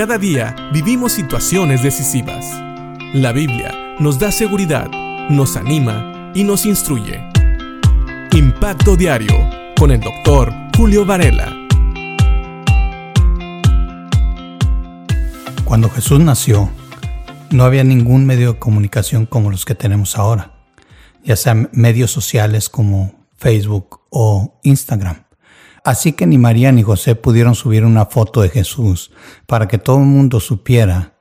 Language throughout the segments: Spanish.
Cada día vivimos situaciones decisivas. La Biblia nos da seguridad, nos anima y nos instruye. Impacto Diario con el doctor Julio Varela. Cuando Jesús nació, no había ningún medio de comunicación como los que tenemos ahora, ya sean medios sociales como Facebook o Instagram. Así que ni María ni José pudieron subir una foto de Jesús para que todo el mundo supiera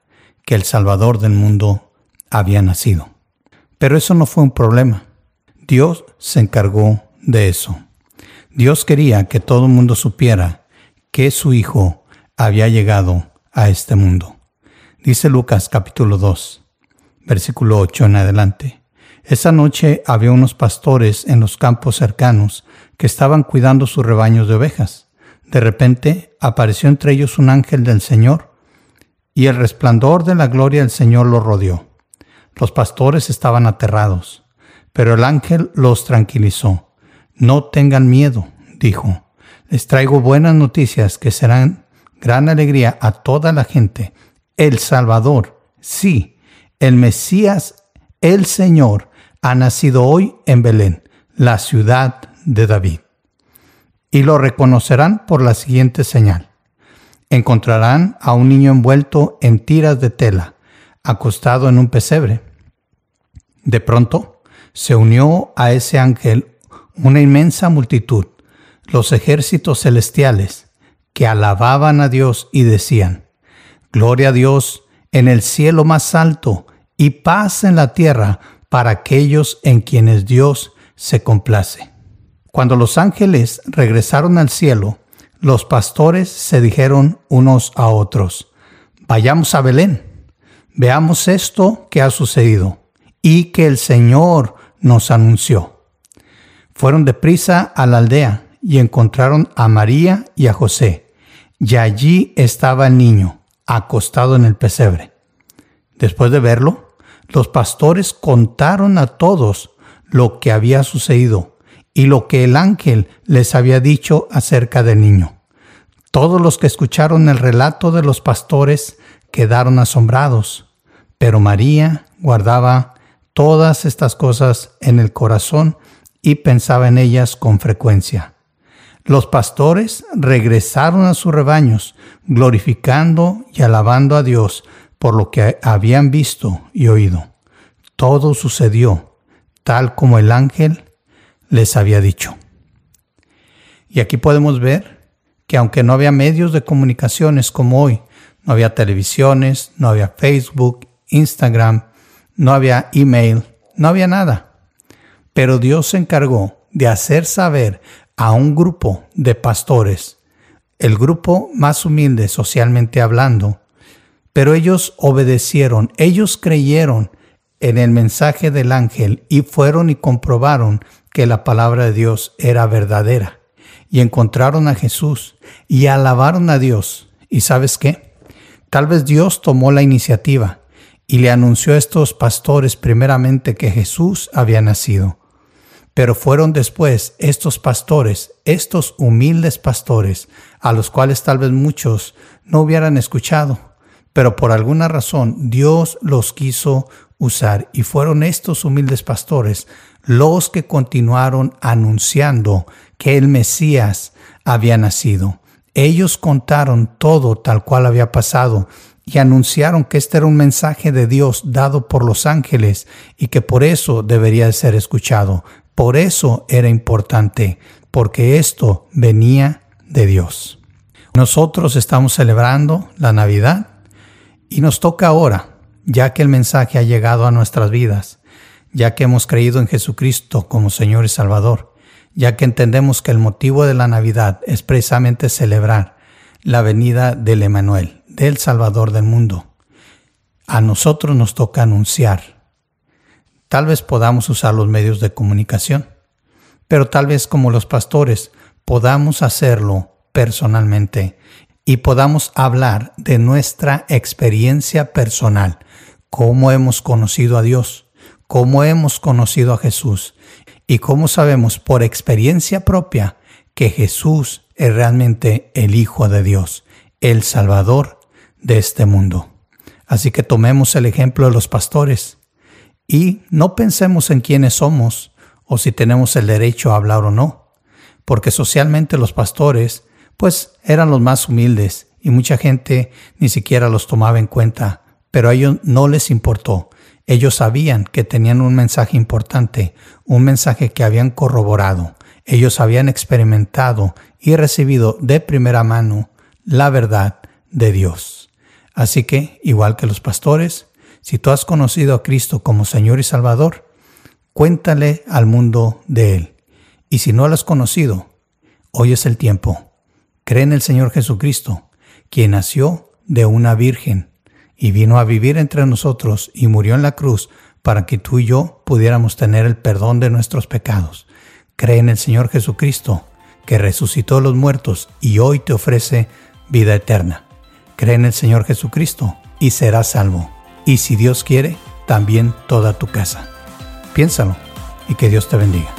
que el Salvador del mundo había nacido. Pero eso no fue un problema. Dios se encargó de eso. Dios quería que todo el mundo supiera que su Hijo había llegado a este mundo. Dice Lucas capítulo 2, versículo 8 en adelante. Esa noche había unos pastores en los campos cercanos que estaban cuidando sus rebaños de ovejas. De repente apareció entre ellos un ángel del Señor, y el resplandor de la gloria del Señor los rodeó. Los pastores estaban aterrados, pero el ángel los tranquilizó. No tengan miedo, dijo. Les traigo buenas noticias que serán gran alegría a toda la gente. El Salvador, sí, el Mesías, el Señor, ha nacido hoy en Belén, la ciudad de David. Y lo reconocerán por la siguiente señal. Encontrarán a un niño envuelto en tiras de tela, acostado en un pesebre. De pronto se unió a ese ángel una inmensa multitud, los ejércitos celestiales, que alababan a Dios y decían, Gloria a Dios en el cielo más alto y paz en la tierra para aquellos en quienes Dios se complace. Cuando los ángeles regresaron al cielo, los pastores se dijeron unos a otros, vayamos a Belén, veamos esto que ha sucedido y que el Señor nos anunció. Fueron deprisa a la aldea y encontraron a María y a José, y allí estaba el niño, acostado en el pesebre. Después de verlo, los pastores contaron a todos lo que había sucedido y lo que el ángel les había dicho acerca del niño. Todos los que escucharon el relato de los pastores quedaron asombrados, pero María guardaba todas estas cosas en el corazón y pensaba en ellas con frecuencia. Los pastores regresaron a sus rebaños, glorificando y alabando a Dios por lo que habían visto y oído. Todo sucedió tal como el ángel les había dicho. Y aquí podemos ver que aunque no había medios de comunicaciones como hoy, no había televisiones, no había Facebook, Instagram, no había email, no había nada. Pero Dios se encargó de hacer saber a un grupo de pastores, el grupo más humilde socialmente hablando, pero ellos obedecieron, ellos creyeron en el mensaje del ángel y fueron y comprobaron que la palabra de Dios era verdadera. Y encontraron a Jesús y alabaron a Dios. ¿Y sabes qué? Tal vez Dios tomó la iniciativa y le anunció a estos pastores primeramente que Jesús había nacido. Pero fueron después estos pastores, estos humildes pastores, a los cuales tal vez muchos no hubieran escuchado, pero por alguna razón Dios los quiso usar y fueron estos humildes pastores los que continuaron anunciando que el Mesías había nacido. Ellos contaron todo tal cual había pasado y anunciaron que este era un mensaje de Dios dado por los ángeles y que por eso debería ser escuchado. Por eso era importante, porque esto venía de Dios. Nosotros estamos celebrando la Navidad y nos toca ahora, ya que el mensaje ha llegado a nuestras vidas, ya que hemos creído en Jesucristo como Señor y Salvador, ya que entendemos que el motivo de la Navidad es precisamente celebrar la venida del Emanuel, del Salvador del mundo. A nosotros nos toca anunciar. Tal vez podamos usar los medios de comunicación, pero tal vez como los pastores podamos hacerlo personalmente y podamos hablar de nuestra experiencia personal, cómo hemos conocido a Dios, cómo hemos conocido a Jesús y cómo sabemos por experiencia propia que Jesús es realmente el Hijo de Dios, el Salvador de este mundo. Así que tomemos el ejemplo de los pastores y no pensemos en quiénes somos o si tenemos el derecho a hablar o no, porque socialmente los pastores pues eran los más humildes y mucha gente ni siquiera los tomaba en cuenta, pero a ellos no les importó. Ellos sabían que tenían un mensaje importante, un mensaje que habían corroborado. Ellos habían experimentado y recibido de primera mano la verdad de Dios. Así que, igual que los pastores, si tú has conocido a Cristo como Señor y Salvador, cuéntale al mundo de Él. Y si no lo has conocido, hoy es el tiempo. Cree en el Señor Jesucristo, quien nació de una virgen y vino a vivir entre nosotros y murió en la cruz para que tú y yo pudiéramos tener el perdón de nuestros pecados. Cree en el Señor Jesucristo, que resucitó a los muertos y hoy te ofrece vida eterna. Cree en el Señor Jesucristo y serás salvo. Y si Dios quiere, también toda tu casa. Piénsalo y que Dios te bendiga.